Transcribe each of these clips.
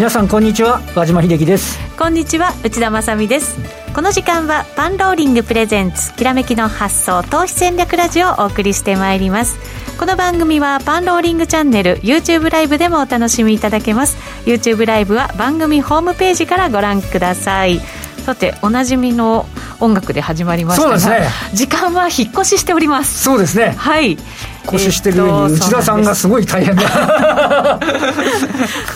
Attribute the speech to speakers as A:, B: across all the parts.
A: 皆さんこんにちは。和島秀樹です。
B: こんにちは内田まさです。この時間はパンローリングプレゼンツきらめきの発想投資戦略ラジオをお送りしてまいります。この番組はパンローリングチャンネル YouTube ライブでもお楽しみいただけます。YouTube ライブは番組ホームページからご覧ください。さておなじみの音楽で始まりましたが、ね、時間は引っ越ししております。
A: そうですね。
B: はい。
A: 腰してる上に内田さんがすごい大変だ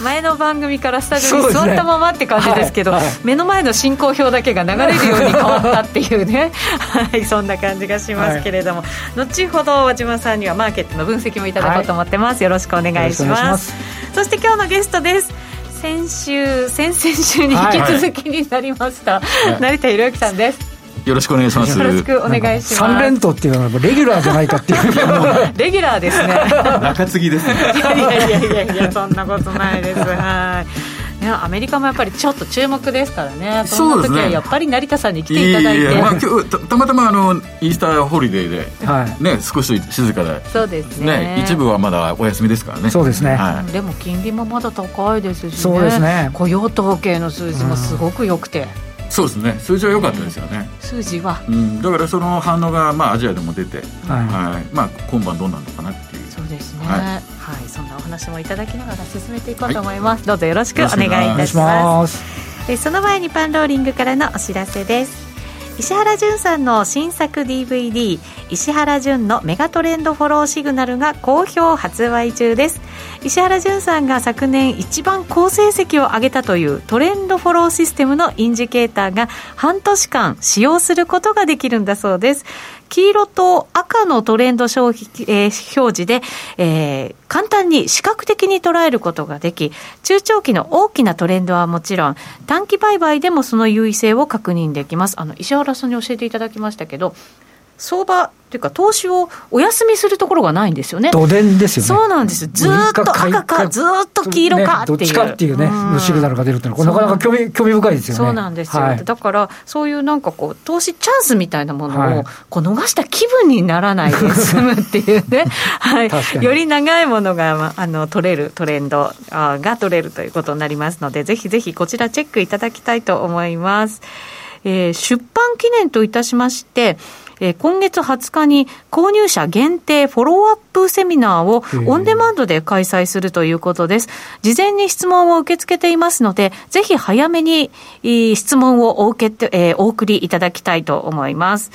B: 前の番組からスタジオに座ったままって感じですけど、ねはいはい、目の前の進行表だけが流れるように変わったっていうね。はいそんな感じがしますけれども、はい、後ほど和島さんにはマーケットの分析もいただこうと思ってます、よろしくお願いします。そして今日のゲストです。先週先々週に引き続きになりました、成田博之さんです
C: よろしくお願いします。
B: よろしくお願いします。
A: 三連投っていうのはレギュラーじゃないかっていう。
B: レギュラーですね。
C: 中継ぎですね。
B: いやいやいやいやいやそんなことないです。はい。ね、アメリカもやっぱりちょっと注目ですからね、その時はやっぱり成田さんに来ていただいて、いやいやまあ、
C: 今日たまたまあのイースターホリデーで、はいね、少し静かで、
B: そうですね、
C: ね、一部はまだお休みですからね、
A: そうですね、
B: はい、でも金利もまだ高いですし、ね、そうですね雇用統計の数字もすごく良くて。うん
C: そうですね。数字は良かったですよね、
B: 数字は、
C: うん、だからその反応が、まあ、アジアでも出て、はい。はい。まあ、今晩どうなるのかなっていう。
B: そうですね、はい、はい、そんなお話もいただきながら進めていこうと思います、はい、どうぞよろしくお願いいたします。えその前にパンローリングからのお知らせです石原淳さんの新作 DVD 石原淳のメガトレンドフォローシグナルが好評発売中です。石原淳さんが昨年一番好成績を上げたというトレンドフォローシステムのインジケーターが半年間使用することができるんだそうです。黄色と赤のトレンド消費、えー、表示で、えー、簡単に視覚的に捉えることができ、中長期の大きなトレンドはもちろん、短期売買でもその優位性を確認できます。あの、石原さんに教えていただきましたけど、相場というか、投資をお休みするところがないんですよね。
A: 土田ですよね。
B: そうなんです。ずっと赤か、ずっと黄色かっていう。
A: どっちかっていうね、のシグナルが出るっていうのは、なかなか興味興味深いですよね。
B: そうなんですよ。はい、だから、そういうなんかこう、投資チャンスみたいなものを、こう逃した気分にならないで済むっていうね。はい。より長いものが、まあ、あの、取れるトレンドが取れるということになりますので、ぜひぜひこちらチェックいただきたいと思います。えー、出版記念といたしまして、えー、今月20日に購入者限定フォローアップセミナーをオンデマンドで開催するということです。事前に質問を受け付けていますので、ぜひ早めに質問をお受けて、えー、お送りいただきたいと思います。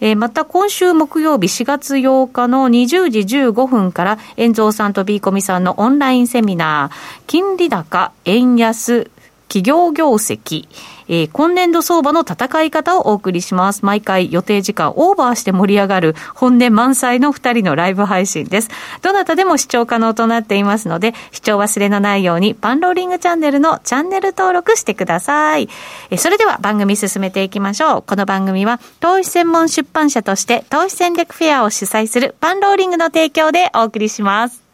B: えー、また今週木曜日4月8日の20時15分から、遠蔵さんとビーコミさんのオンラインセミナー、金利高、円安、企業業績、えー、今年度相場の戦い方をお送りします。毎回予定時間オーバーして盛り上がる本音満載の2人のライブ配信です。どなたでも視聴可能となっていますので、視聴忘れのないようにパンローリングチャンネルのチャンネル登録してください。えー、それでは番組進めていきましょう。この番組は投資専門出版社として投資戦略フェアを主催するパンローリングの提供でお送りします。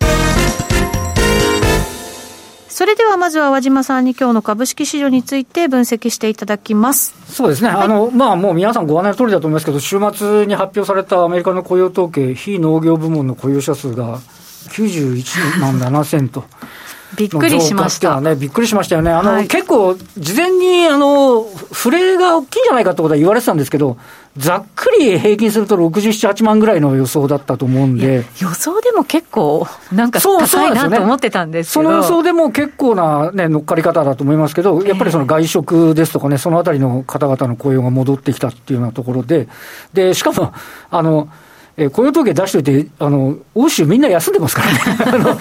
B: それではまずは和島さんに今日の株式市場について分析していただきます。
A: そうですね、はい、あのまあ、もう皆さんご案内の通りだと思いますけど、週末に発表されたアメリカの雇用統計、非農業部門の雇用者数が91万7000と。
B: びっくりしました。
A: ね、びっくりしましたよね。あの、はい、結構、事前に、あの、フレが大きいんじゃないかってことは言われてたんですけど、ざっくり平均すると67、8万ぐらいの予想だったと思うんで。
B: 予想でも結構、なんか高いなと思ってたんです
A: けどそ、の予想でも結構な、ね、乗っかり方だと思いますけど、やっぱりその外食ですとかね、そのあたりの方々の雇用が戻ってきたっていうようなところで、で、しかも、あの、えー、雇用統計出しておいて、あの欧州みんな休んでますからね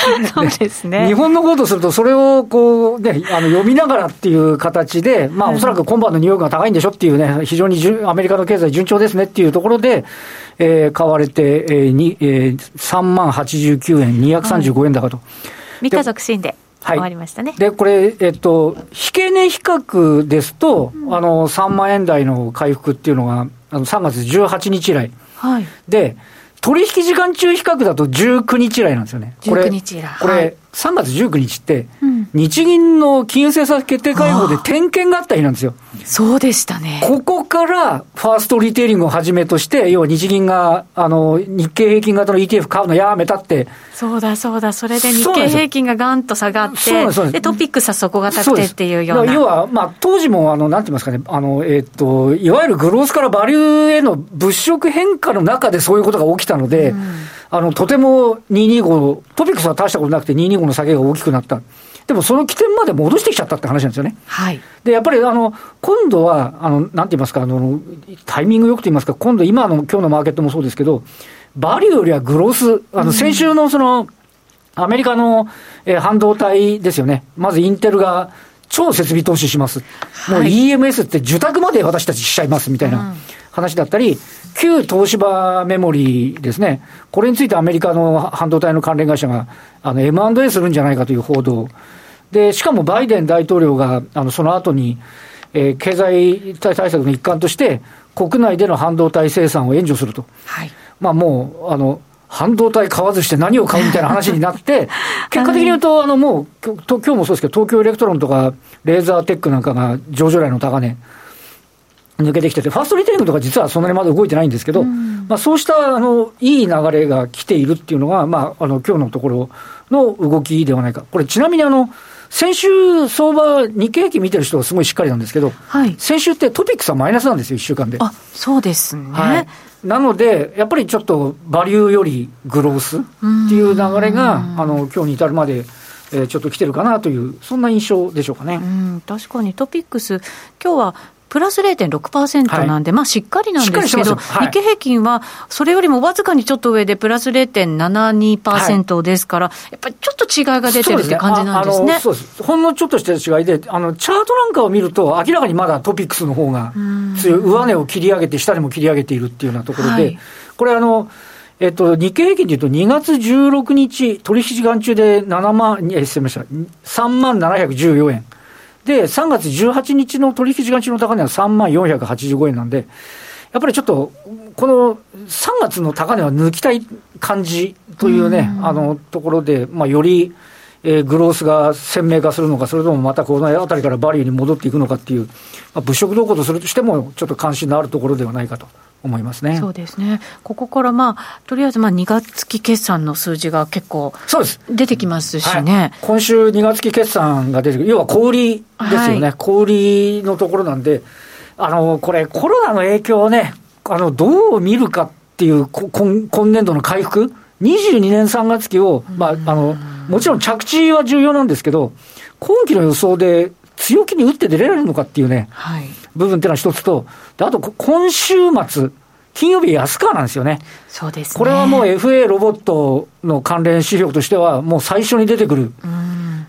B: そうですね
A: 日本のことすると、それをこう、ね、あの読みながらっていう形で、まあ、おそらく今晩のニューヨークが高いんでしょっていうね、非常にアメリカの経済順調ですねっていうところで、えー、買われて、えーにえー、3万89円、235円高と。
B: 3日続伸で。はい、終わりましたね。
A: で、これ、えっと、引け値比較ですと、うん、あの、3万円台の回復っていうのが、あの、3月18日以来。はい、で、取引時間中比較だと19日以来なんですよね。
B: 19日以来。
A: これ、3月19日って、日銀の金融政策決定会合で点検があった日なんですよ。
B: そうでしたね。
A: ここからファーストリテイリングをはじめとして、要は日銀があの日経平均型の ETF 買うのやめたって。
B: そうだそうだ、それで日経平均がガンと下がって、でトピックスは底堅くてっていうような。
A: 要は、まあ、当時もあの、なんて言いますかね、あのえー、っと、いわゆるグロースからバリューへの物色変化の中でそういうことが起きたので、うんあの、とても225、トピックスは大したことなくて225の下げが大きくなった。でもその起点まで戻してきちゃったって話なんですよね。
B: はい。
A: で、やっぱりあの、今度は、あの、なんて言いますか、あの、タイミングよくと言いますか、今度今の、今日のマーケットもそうですけど、バリューよりはグロース、あの、先週のその、アメリカの、えー、半導体ですよね。まずインテルが超設備投資します。もう EMS って受託まで私たちしちゃいますみたいな話だったり、旧東芝メモリーですね、これについてアメリカの半導体の関連会社があの M&A するんじゃないかという報道、でしかもバイデン大統領があのその後に、えー、経済対策の一環として、国内での半導体生産を援助すると、
B: はい、
A: まあもうあの半導体買わずして何を買うみたいな話になって、結果的に言うと、あのもう、今日もそうですけど、東京エレクトロンとか、レーザーテックなんかが上場来の高値、抜けてきてて、ファーストリテイリングとか実はそんなにまだ動いてないんですけど、うん、まあ、そうしたあのいい流れが来ているっていうのが、まあ、あの今日のところの動きではないか。これちなみにあの、先週、相場、日経平均見てる人はすごいしっかりなんですけど、
B: はい、
A: 先週ってトピックスはマイナスなんですよ、1週間で。
B: あそうですね、はい、
A: なので、やっぱりちょっとバリューよりグロースっていう流れが、あの今日に至るまで。えー、ちょっと来てるかなという、そんな印象でしょうかね。
B: うん確かにトピックス、今日はプラス0.6%なんで、はい、まあしっかりなんですけど、はい、日経平均はそれよりもわずかにちょっと上でプラス0.72%ですから、はい、やっぱりちょっと違いが出てるって感じなんですね。
A: そうです。ほんのちょっとした違いで、あのチャートなんかを見ると、明らかにまだトピックスの方が強い、上値を切り上げて、下にも切り上げているっていうようなところで、これあの、えっと、日経平均でいうと、2月16日、取引時間中で7万、え、すみません、3万714円。で、3月18日の取引時間中の高値は3万485円なんで、やっぱりちょっと、この3月の高値は抜きたい感じというね、うあのところで、まあ、より、えー、グロースが鮮明化するのか、それともまたこの辺りからバリューに戻っていくのかっていう、まあ、物色動向とするとしても、ちょっと関心のあるところではないかと思いますね。
B: そうですね、ここからまあ、とりあえずまあ2月期決算の数字が結構出てきますしね、はい、
A: 今週2月期決算が出てくる、要は小売りですよね、はい、小売りのところなんで、あのこれ、コロナの影響をね、あのどう見るかっていう今、今年度の回復、22年3月期を、まあ、あのもちろん着地は重要なんですけど、今期の予想で強気に打って出られるのかっていうね、
B: はい、
A: 部分っていうのは一つと、あと今週末、金曜日安川なんですよね。
B: そうです、ね、
A: これはもう FA ロボットの関連指標としては、もう最初に出てくる。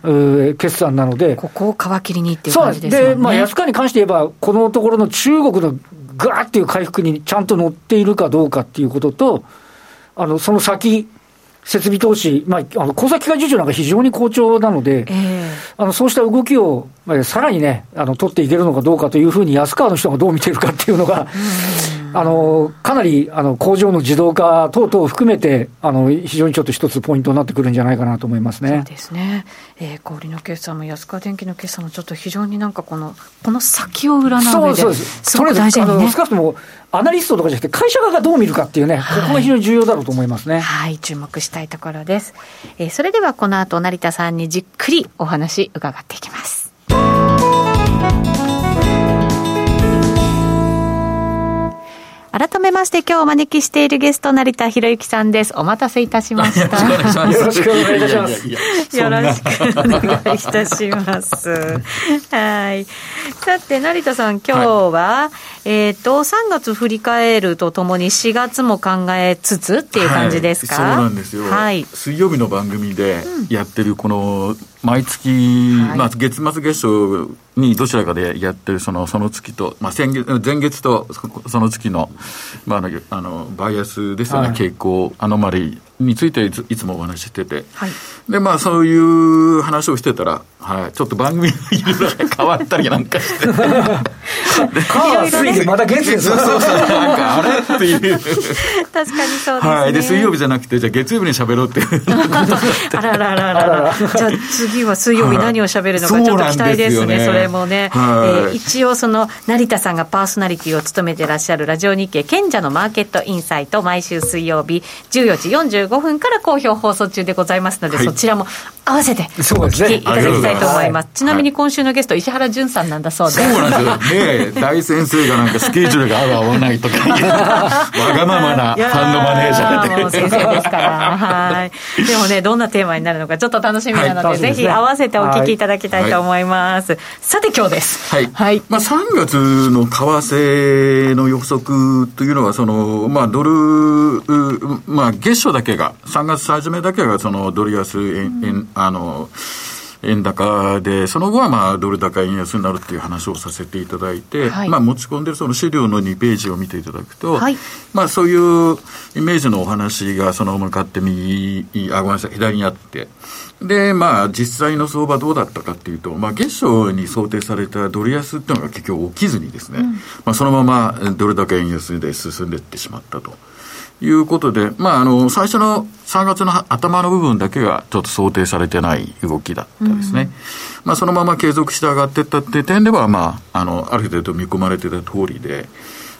A: う決算なので、
B: ここを皮切りにっていう感じですね。
A: で、まあ、安川に関して言えば、このところの中国のぐわっていう回復にちゃんと乗っているかどうかっていうことと、あのその先、設備投資、まあ、あの工作機械受注なんか非常に好調なので、
B: え
A: ー、あのそうした動きを、まあ、さらにね、あの取っていけるのかどうかというふうに、安川の人がどう見てるかっていうのが、あのかなりあの工場の自動化等々を含めてあの、非常にちょっと一つポイントになってくるんじゃないかなと思いますね
B: そうですね、えー、小売の決算も安川電機の決算も、ちょっと非常になんかこの、この先を占う上で、そうですすごく大事に、ね、
A: 少なくともアナリストとかじゃなくて、会社側がどう見るかっていうね、はい、ここが非常に重要だろうと思いますね。
B: はい、注目したいところです。えー、それではこの後成田さんにじっくりお話伺っていきます。改めまして今日お招きしているゲスト成田博之さんです。お待たせいたしました。
A: よろしくお願いいたします。
B: よろしくお願いいたします。はい。さて成田さん今日は、はい、えっ、と3月振り返るとともに4月も考えつつっていう感じですか？
C: はい、そうなんですよ。はい。水曜日の番組でやってるこの毎月、はい、まあ月末月初にどちらかでやってるそのその月と、まあ、先月前月とその月の,、まあ、あのあのバイアスですよね、はい、傾向、アノマリについていついつもお話ししてて、はい、で、まあ、そういう話をしてたら、はい、ちょっと番組がいろいろ変わったりなんかして。で、
A: 火、水、また月です
C: そうそうそう、なんか、あれ？っていう。確かに
B: そうですね。
C: はい。で、水曜日じゃなくて、じゃあ月曜日に喋ろうっていう。
B: あららららら。じゃあ次は水曜日何を喋るのかちょっと期待ですね、それもね。はい、えー、一応、その、成田さんがパーソナリティを務めてらっしゃるラジオ日経賢者のマーケットインサイト、毎週水曜日14時45分から好評放送中でございますので、はい、そちらも合わせてお聞きいただきたいと思います。ちなみに今週のゲスト、石原潤さんなんだそうです。
C: そうなんですよ。ね大先生がなんかスケジュールが合う合わないとか、わがままな ファンドマネージャー
B: で。もう先生ですから。はい。でもね、どんなテーマになるのかちょっと楽しみなので、はい、ぜひ合わせてお聞きいただきたいと思います。はい、さて今日です。
C: はい。はい、まあ3月の為替の予測というのは、その、まあドル、まあ月初だけが、3月初めだけがそのドル安円、円、あの、円高で、その後はまあドル高円安になるっていう話をさせていただいて、はい、まあ持ち込んでるその資料の2ページを見ていただくと、はい、まあそういうイメージのお話がその向かって右、あ、ごめんなさい、左にあって、で、まあ実際の相場どうだったかっていうと、まあ月初に想定されたドル安っていうのが結局起きずにですね、うん、まあそのままドル高円安で進んでいってしまったと。いうことで、まあ、あの、最初の3月の頭の部分だけがちょっと想定されてない動きだったですね。うん、まあ、そのまま継続して上がっていったって点では、まあ、あの、ある程度見込まれてた通りで、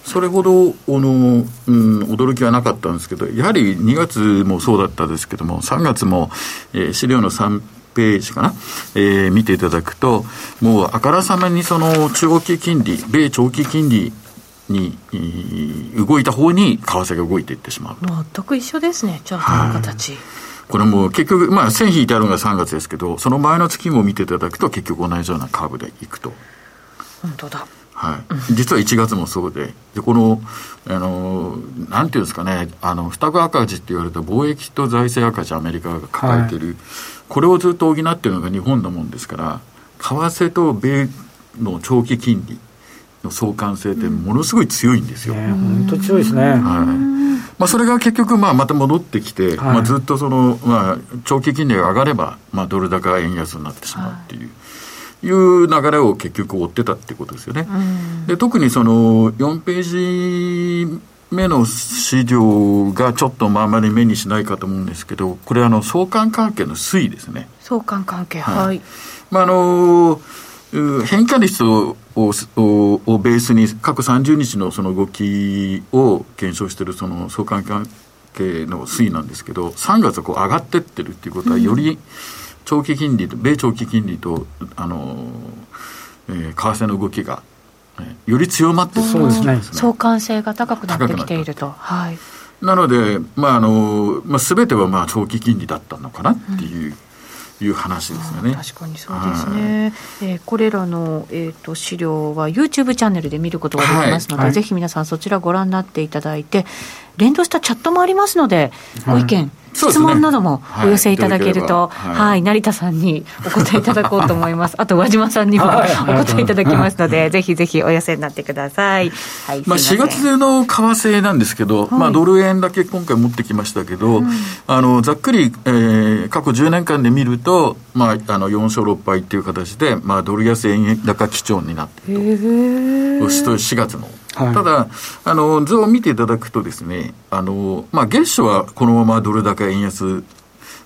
C: それほど、あの、うん、驚きはなかったんですけど、やはり2月もそうだったですけども、3月も、えー、資料の3ページかな、えー、見ていただくと、もうあからさまにその中期金利、米長期金利に動いた方に為替が動いていってしまう
B: 全く一緒ですね、チャートの形。
C: これも結局、まあ、線引いてあるのが3月ですけど、その前の月も見ていただくと、結局同じようなカーブでいくと。
B: 本当だ。
C: はい、実は1月もそうで、でこの、あのなんていうんですかね、あの双子赤字って言われた貿易と財政赤字、アメリカが抱えている、はい、これをずっと補っているのが日本のもんですから、為替と米の長期金利、の相関性ってものすごい強いんですよ。
A: 本当強いですね。はい。
C: まあ、それが結局、まあ、また戻ってきて、はい、まあ、ずっとその、まあ、長期金利が上がれば、まあ、ドル高円安になってしまうっていう。はいいう流れを結局追ってたってことですよね。で特にその4ページ目の資料がちょっとまあまり目にしないかと思うんですけど、これあの相関関係の推移ですね。
B: 相関関係、はい。はい、
C: まああの変化率をををベースに過去30日のその動きを検証しているその相関関係の推移なんですけど3月はこう上がってってるっていうことはより長期金利と米長期金利とあの、えー、為替の動きが、えー、より強まって
B: そうですね。相関性が高くなってきていると。はい。
C: なので、まああのまあ、全てはまあ長期金利だったのかなっていう、うんいう話ですよね。
B: 確かにそうですね。はい、えー、これらの、えーと、資料は YouTube チャンネルで見ることができますので、はい、ぜひ皆さんそちらご覧になっていただいて、連動したチャットもありますので、ご意見、質問などもお寄せいただけると、はい、はい、成田さんにお答えいただこうと思います。あと、和島さんにも お答えいただきますので、ぜひぜひお寄せになってください。
C: はい、まあ、4月の為替なんですけど、はい、まあ、ドル円だけ今回持ってきましたけど、うん、あの、ざっくり、えー、過去10年間で見ると、まあ、あの、4勝6敗っていう形で、まあ、ドル安円高基調になっていると。4月のはい、ただあの、図を見ていただくとですね、あのまあ、月初はこのままドル高円安、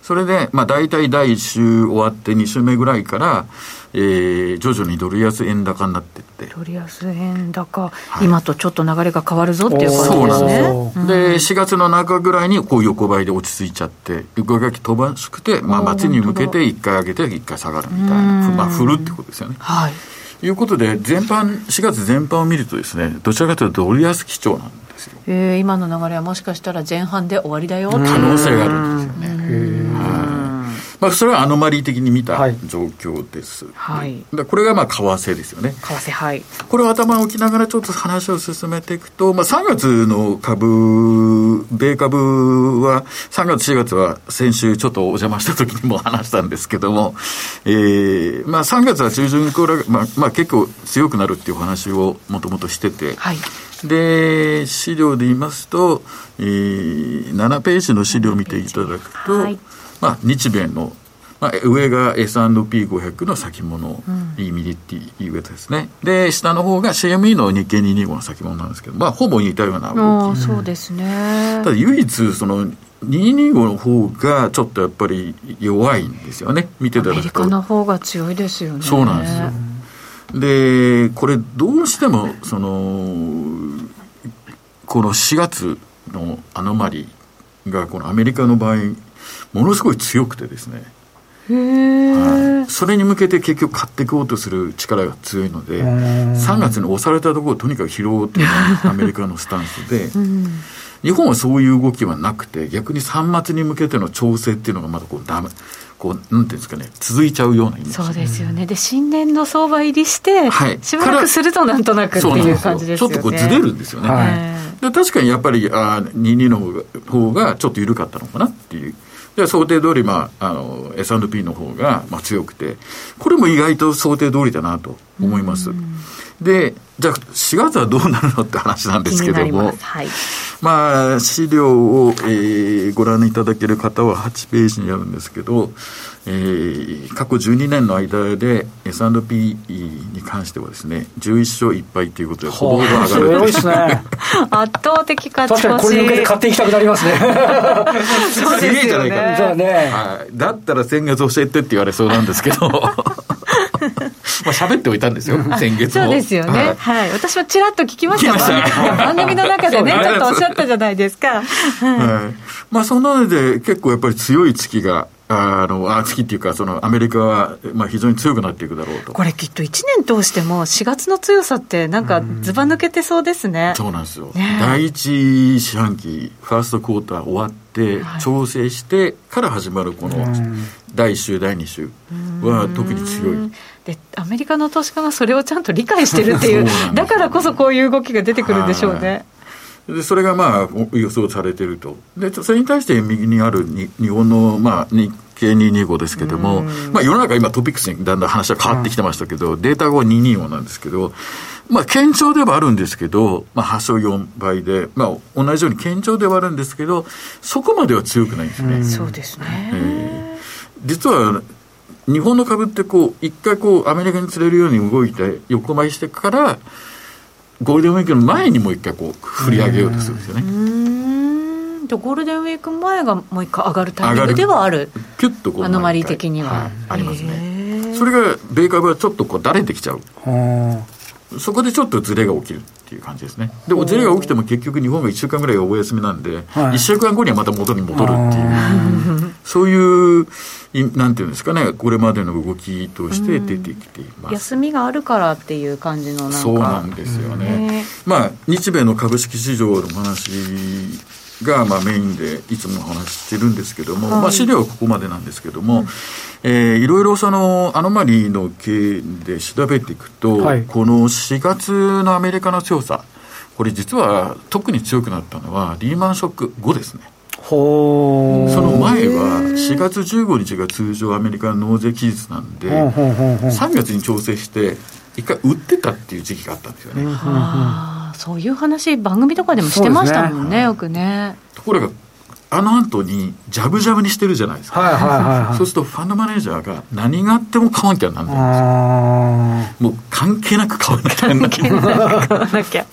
C: それで、まあ、大体第1週終わって2週目ぐらいから、えー、徐々にドル安円高になっていって。
B: ドル安円高、はい、今とちょっと流れが変わるぞっていう感じですね。そうなんです
C: よ。で、4月の中ぐらいにこう横ばいで落ち着いちゃって、横書き飛ばしくて、まあ、末に向けて1回上げて1回下がるみたいな、まあ、振るってことですよね。はい。いうことで、全般、4月全般を見るとですね、どちらかというとドル安基調なんですよ。
B: えー、今の流れはもしかしたら前半で終わりだよ可
C: 能性があるんですよね。まあ、それはアノマリー的に見た状況です。はい。これがまあ為替ですよね。為
B: 替、はい。
C: これを頭を置きながらちょっと話を進めていくと、まあ、3月の株、米株は、3月、4月は先週ちょっとお邪魔した時にも話したんですけども、えー、まあ、3月は中旬から、まあ、まあ、結構強くなるっていう話をもともとしてて、はい。で、資料で言いますと、えー、7ページの資料を見ていただくと、はい、まあ、日米の、まあ、上が S&P500 の先物、E ミリっていうやつですね。で、下の方が CME の日経225の先物なんですけど、まあ、ほぼ似たような動
B: き。そうですね。
C: ただ、唯一、その、225の方がちょっとやっぱり弱いんですよね、見てたらアメ
B: リカの方が強いですよね。
C: そうなんですよ。で、これ、どうしても、その、この4月のアノマリが、このアメリカの場合、ものすごい強くてですね、はい、それに向けて結局買っていこうとする力が強いので、3月に押されたところをとにかく拾おうというのがアメリカのスタンスで、日本はそういう動きはなくて、逆に3末に向けての調整っていうのがまだこうダメ、こう、なんていうんですかね、続いちゃうようなイメージ、
B: そうですよね。で、新年度相場入りして、はい、しばらくするとなんとなくっていう感じですよね。
C: ちょっとこうずれるんですよね。はい、で確かにやっぱり、あ22の方が方がちょっと緩かったのかなっていう。で想定通り、まあ、あの S&P の方がまあ強くて、これも意外と想定通りだなと思います。で、じゃあ4月はどうなるのって話なんですけども、はい、まあ、資料を、えー、ご覧いただける方は8ページにあるんですけど、えー、過去12年の間で S&P に関してはですね、11勝1敗ということで、ほぼほぼ上がる。す
A: ごいですね。
B: 圧倒的勝ち
A: 確かにこれに向けて買っていきたくなりますね。
B: そうですよね。そうね、
C: はい。だったら先月教えてって言われそうなんですけど。まあ喋っておいたんですよ、先月
B: も。そうですよね。はい。私はちらっと聞きました。番組の中でね、ちょっとおっしゃったじゃないですか。はい。
C: まあそんなので、結構やっぱり強い月があの、あ、月っていうか、そのアメリカは、まあ、非常に強くなっていくだろうと。
B: これきっと1年通しても、4月の強さって、なんかずば抜けてそうですね。
C: そうなんですよ。ね、第一四半期、ファーストクォーター終わって、調整してから始まるこの第1週、第2週は特に強い。
B: でアメリカの投資家がそれをちゃんと理解してるっていうだからこそこういう動きが出てくるんでしょうね。
C: でそれがまあ予想されていると、でそれに対して右にあるに日本の、まあ、日経225ですけども、まあ、世の中、今、トピックスにだんだん話は変わってきてましたけど、データが225なんですけど、まあ、堅調ではあるんですけど、まあ、8勝4倍で、まあ、同じように堅調ではあるんですけど、そこまでは強くないんですね。
B: そうですね、え
C: ー、実は日本の株ってこう、一回こう、アメリカに釣れるように動いて、横ばいしてから、ゴールデンウィークの前にもう一回こう、振り上げようとするんですよね。
B: ゴールデンウィーク前がもう一回上がるタイミングではある。
C: キュッとこう。
B: アノマリー的には。はい、
C: ありますね。それが、米株はちょっとこう、だれてきちゃう。そこでちょっとずれが起きるっていう感じですね。でもずれが起きても結局日本が1週間ぐらいお休みなんで、はい、1週間後にはまた元に戻るっていう、そういう、なんていうんですかね、これまでの動きとして出てきています。
B: 休みがあるからっていう感じの
C: そうなんですよね。まあ、日米の株式市場の話がまあメインでいつもお話ししてるんですけども、はい、まあ資料はここまでなんですけども、うん、えー、いろいろそのアノマリーの経で調べていくと、はい、この4月のアメリカの強さ、これ実は特に強くなったのはリーマンショック後ですね。
A: ほ
C: その前は4月15日が通常アメリカの納税期日なんで、3月に調整して一回売ってたっていう時期があったんですよね。
B: そういう話、番組とかでもしてましたもんね、ねよくね。
C: ところが、あの後に、じゃぶじゃぶにしてるじゃないですか。はいはいはいはい、そうすると、ファンドマネージャーが何があっても買わなきゃなんないんですよ。もう関係なく買わなきゃなんない。買わなきゃ。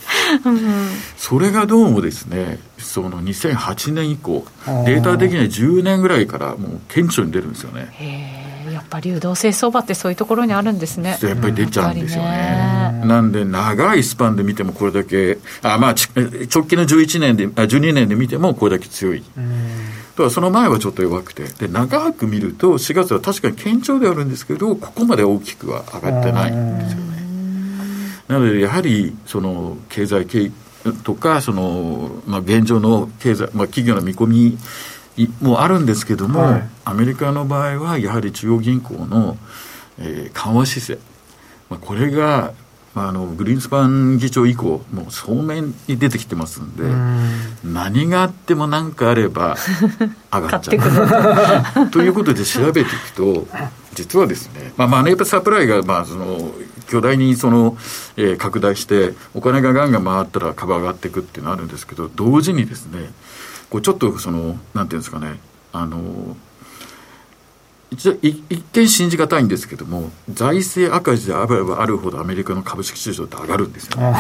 C: それがどうもですね、その2008年以降、データ的には10年ぐらいからもう顕著に出るんですよね。
B: ぱ流動性相場ってそういうところにあるんですね。
C: やっぱり出ちゃうんですよね。ねなんで長いスパンで見てもこれだけ、あまあ直近の11年で、あ12年で見てもこれだけ強い。ただその前はちょっと弱くて、で長く見ると4月は確かに堅調ではあるんですけど、ここまで大きくは上がってないんですよね。なのでやはりその経済経とかその、まあ、現状の経済、まあ、企業の見込みもあるんですけども、はい、アメリカの場合はやはり中央銀行の、えー、緩和姿勢、まあ、これが、まあ、あのグリーンスパン議長以降もう総面に出てきてますんで何があっても何かあれば 上がっちゃう。ということで調べていくと実はですね、まあ、マネーサプライがまあその巨大にその、えー、拡大して、お金がガンガン回ったら株上がっていくっていうのはあるんですけど、同時にですね、こうちょっとその、なんていうんですかね、あの、一一見信じがたいんですけども、財政赤字であればあるほどアメリカの株式市場って上がるんですよね。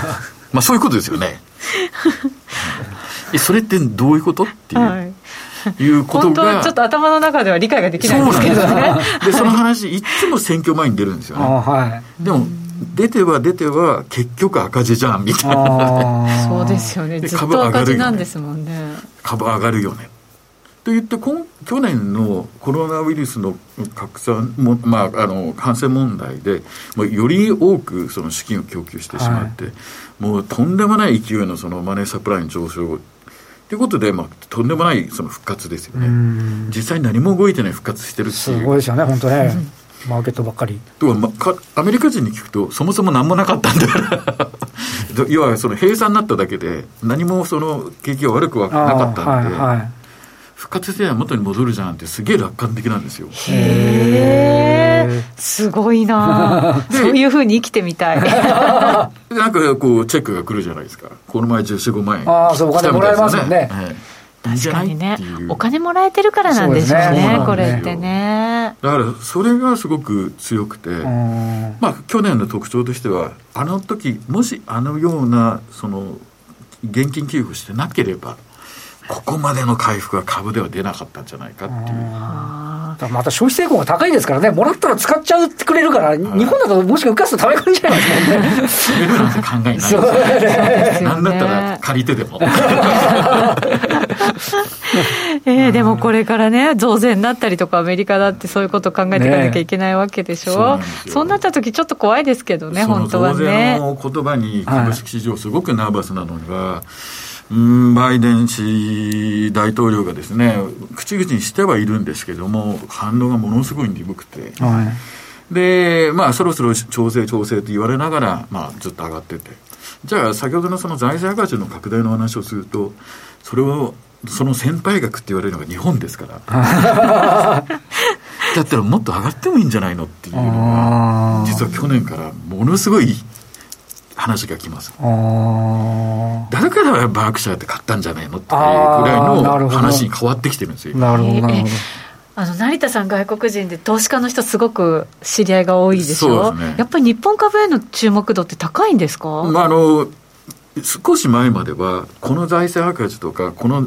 C: まあそういうことですよね。それってどういうことっていう。はい。いうことが。本当
B: はちょっと頭の中では理解ができないんですけどね。
C: でその話いつも選挙前に出るんですよね、はい、でも出ては出ては結局赤字じゃんみたい
B: な。そうですよね。ずっと赤字なんですもんね。
C: 株上がるよね。と言って今去年のコロナウイルスの拡散も、まあ、あの感染問題でもうより多くその資金を供給してしまって、はい、もうとんでもない勢いのそのマネーサプライの上昇ということで、まあ、とんでもないその復活ですよね。実際何も動いてない復活してるっていう。す
A: ごいですよね本当ね、マーケットばっかり。
C: とか、まか、アメリカ人に聞くと、そもそも何もなかったんだから 要はその閉鎖になっただけで、何もその景気が悪くはなかったんで、はいはい、復活しては元に戻るじゃんってすげえ楽観的なんですよ。
B: へえ、すごいな そういうふうに生きてみたい。
C: なんかこう、チェックが来るじゃないですか。この前14、5万円。
A: ああ、そう、お金もらえますよね。はい
B: 確かにね。お金もらえてるからなんでしょうね、ねこれってね。
C: だからそれがすごく強くてまあ去年の特徴としてはあの時もしあのようなその現金給付してなければここまでの回復は株では出なかったんじゃないかっていう。
A: また消費成功が高いですからね、もらったら使っちゃってくれるから、日本だともしか浮かすと食べ込んじゃいますもんね。
C: なんて考えないそうですね。なんだったら借りてでも。
B: えー、でもこれからね、増税になったりとか、アメリカだってそういうことを考えていかなきゃいけないわけでしょ、ね、そうなった時ちょっと怖いですけどね、本当はね。増税
C: の言葉に株式市場、すごくナーバスなのが、うんバイデン氏大統領がですね、口々にしてはいるんですけども、反応がものすごい鈍くて、はい、で、まあ、そろそろ調整、調整と言われながら、まあ、ずっと上がってて、じゃあ、先ほどのその財政赤字の拡大の話をすると、それを、その先輩額って言われるのが日本ですから。だったらもっと上がってもいいんじゃないのっていうのが、実は去年からものすごい話が来ます。だからバークシャーって買ったんじゃないのっていうぐらいの話に変わってきてるんですよ。
A: なるほど、なるほど。
B: あの成田さん、外国人で投資家の人、すごく知り合いが多いでしょ、うね、やっぱり日本株への注目度って高いんですか、
C: まあ、あの少し前までは、この財政赤字とか、この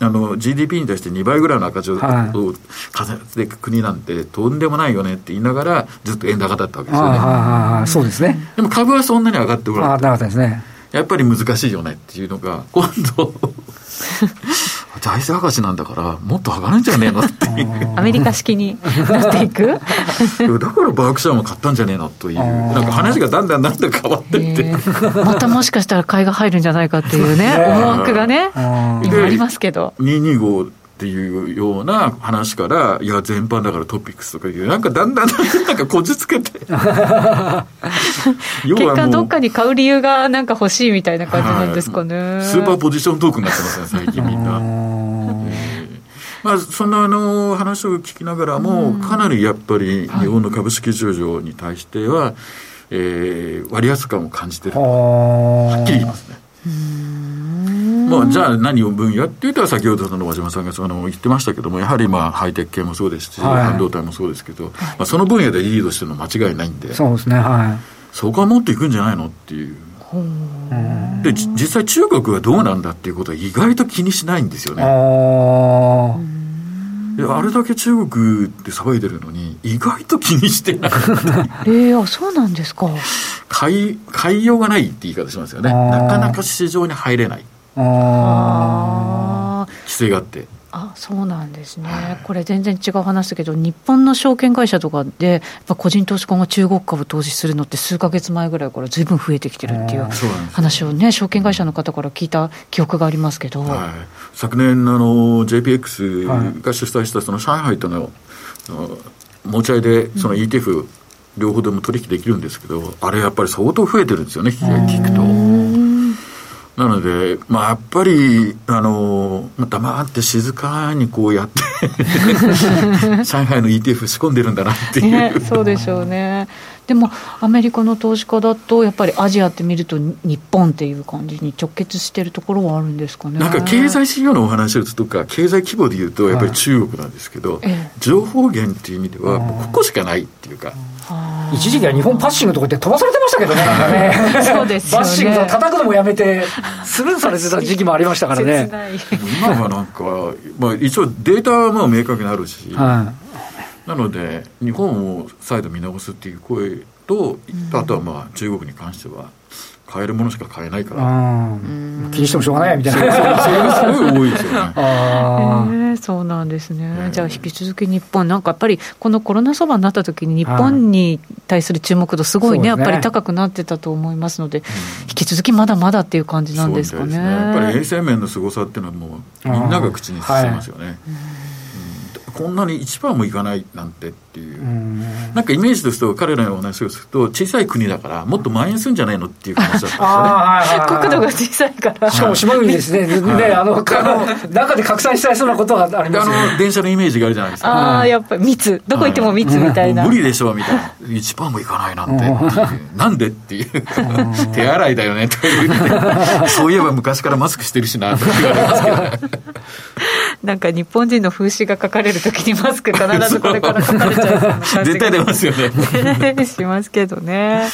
C: あの GDP に対して2倍ぐらいの赤字を稼いでいく国なんて、とんでもないよねって言いながら、ずっと円高だったわけですよね。
A: そうですね。
C: でも株はそんなに上がってこなかった。
A: なかったですね。
C: やっぱり難しいよねっていうのが、今度 財政赤字なんだから、もっと上がるんじゃねえのっていう。
B: アメリカ式になっていく？だ
C: からバークシャーも買ったんじゃねえのという、なんか話がだんだんだんだん変わってって。
B: またもしかしたら買いが入るんじゃないかっていうね、思惑がね、今ありますけど。
C: 225っていうような話から、いや、全般だからトピックスとかいう、なんかだんだん なんかこじつけて。結
B: 果、どっかに買う理由がなんか欲しいみたいな感じなんですかね。
C: はい、スーパーポジショントークになってますね、最近みんな。まあ、そんなあの話を聞きながらも、かなりやっぱり日本の株式市場に対しては、えー、割安感を感じてるはっきり言いますね。まあ、じゃあ何を分野？って言ったら先ほどの和島さんがその言ってましたけどもやはりまあハイテク系もそうですし、はい、半導体もそうですけど、はい、まあ、その分野でリードしてるのは間違いないんで
A: そうですねはい。
C: そこは持っていくんじゃないのっていう。で実際中国はどうなんだっていうことは意外と気にしないんですよね。ああれだけ中国って騒いでるのに意外と気にしてない
B: え えー、そうなんですか。
C: 買い買いようがないって言い方しますよね。なかなか市場に入れない規制があって。
B: あそうなんですね、はい、これ、全然違う話だけど、日本の証券会社とかで、やっぱ個人投資家が中国株投資するのって、数か月前ぐらいからずいぶん増えてきてるっていう話をね、証券会社の方から聞いた記憶がありますけど、はい、
C: 昨年あの、JPX が主催したその上海との持ち合いで、その ETF、両方でも取引できるんですけど、あれやっぱり相当増えてるんですよね、聞くと。なので、まあ、やっぱり、あの、黙って静かにこうやって 上海の ETF 仕込んでるんだなっていう、
B: ね、そうでしょうね。でもアメリカの投資家だとやっぱりアジアって見ると日本っていう感じに直結しているところはあるんですかね
C: なんか経済指標のお話をするとか経済規模でいうとやっぱり中国なんですけど、はい、情報源っていう意味ではもうここしかないっていうか。
A: 一時期は日本パッシングとかって飛ばされてましたけどね、
B: ね そうです
A: バッシングとか叩くのもやめて、スルーされてた時期もありましたからね。
C: 今はなんか、まあ、一応データはまあ明確にあるし、はい、なので、日本を再度見直すっていう声と、あとはまあ中国に関しては、買えるものしか買えないから、
A: 気にしてもしょうがないみたいな、
C: それがすごい多いですよね。あ
B: えー、そうなんですね、じゃあ、引き続き日本、なんかやっぱり、このコロナそばになった時に、日本に対する注目度、すごいね、やっぱり高くなってたと思いますので、引き続きまだまだっていう感じなんですかね。ね。
C: やっぱり衛生面のすごさっていうのは、もう、みんなが口にしてますよね。こんなに1%もいかないなんてっていう、なんかイメージですと、彼らのお話をすると、小さい国だから、もっと蔓延するんじゃないのっていう話だったんですよね。
B: 国土が小さいから。
A: しかも島国ですね、ねあの中で拡散したいそうなことはあります、ね、あ
C: の電車のイメージがあるじゃないですか。
B: ああ、やっぱり密、どこ行っても密みたいな。
C: 無理でしょうみたいな、1%もいかないなんて、なんでっていう、手洗いだよねという、そういえば昔からマスクしてるしなと言われますけどね。
B: なんか日本人の風刺が書かれるときにマスク必ずこれから書かれちゃう
C: 絶対出ますよね。
B: しますけどね。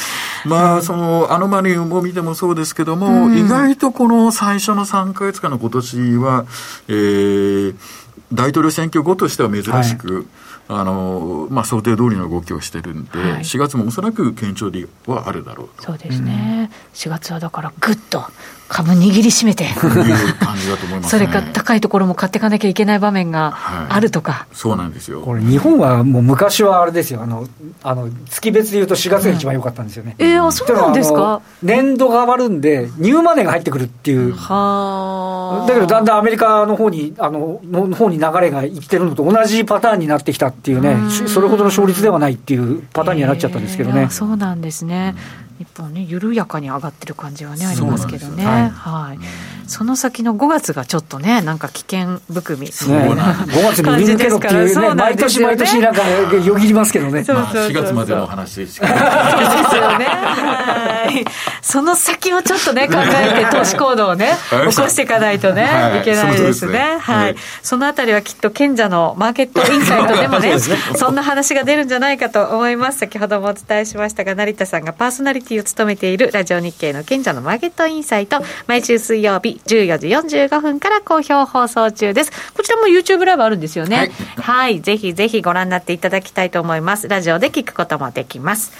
C: まあそのアノマリウムを見てもそうですけども、うん、意外とこの最初の3か月間の今年は、えー、大統領選挙後としては珍しく、はい。あのまあ、想定通りの動きをしてるんで、はい、4月もおそらく堅調ではあるだろう
B: と。そうですね、うん、4月はだからぐっと株握りしめて、それか高いところも買っていかなきゃいけない場面があるとか、は
C: い、そうなんですよ。
A: これ、日本はもう昔はあれですよ、あのあの月別でいうと4月が一番良かったんですよね。
B: うん、えー、そうなんですか？
A: 年度が変わるんで、ニューマネーが入ってくるっていう、はだけどだんだんアメリカの方にあのの方に流れがいってるのと同じパターンになってきたっていうね、それほどの勝率ではないっていうパターンにはなっちゃったんですけどね。えー、
B: そうなんですね、日本ね、緩やかに上がってる感じはね、ありますけどね。はい、はい。その先の5月がちょっとね、なんか危険含み。
A: そうね。5月に見抜けろっていうね、毎年毎年なんかよぎりますけどね。
C: そうそうそう4月までの話ですよね。
B: はい。その先をちょっとね、考えて 投資行動をね、起こしていかないとね、いけないですね。はい。そのあたりはきっと賢者のマーケットインサイトでもね、そんな話が出るんじゃないかと思います。先ほどもお伝えしましたが、成田さんがパーソナリティを務めているラジオ日経の賢者のマーケットインサイト、毎週水曜日14時45分から好評放送中です。こちらも YouTube ライブあるんですよね。はい、はい。ぜひぜひご覧になっていただきたいと思います。ラジオで聞くこともできます。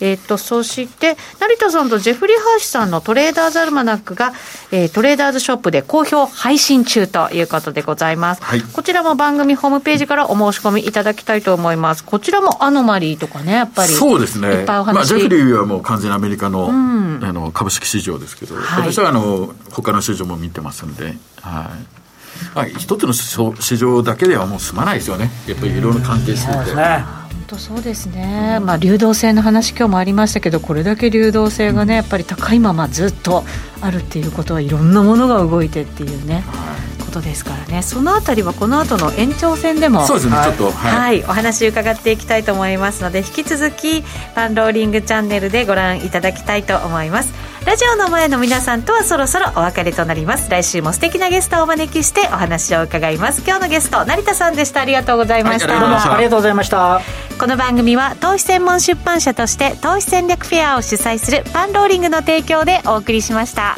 B: えっ、ー、と、そして、成田さんとジェフリー・ハーシさんのトレーダーズアルマナックが、えー、トレーダーズショップで好評配信中ということでございます。はい、こちらも番組ホームページからお申し込みいただきたいと思います。こちらもアノマリーとかね、やっぱり。
C: そうですね。いっぱいお話、まあ、ジェフリーはもう完全にアメリカのうん、あの株式市場ですけど、はい、私はあの他の市場も見てますんで、はい。はい、一つの市場だけではもう済まないですよね。やっぱりいろいろ関係してて。
B: 当そうですね、まあ、流動性の話、今日もありましたけど、これだけ流動性がね、やっぱり高いままずっとあるっていうことは、いろんなものが動いてっていうね。ことですからね。そのあたりはこの後の延長戦でも
C: そうですね、ちょっと、はい、
B: はい、お話伺っていきたいと思いますので引き続きパンローリングチャンネルでご覧いただきたいと思います。ラジオの前の皆さんとはそろそろお別れとなります。来週も素敵なゲストをお招きしてお話を伺います。今日のゲスト成田さんでした。ありがとうございました、
A: はい、どうもありがとうございました。
B: この番組は投資専門出版社として投資戦略フェアを主催するパンローリングの提供でお送りしました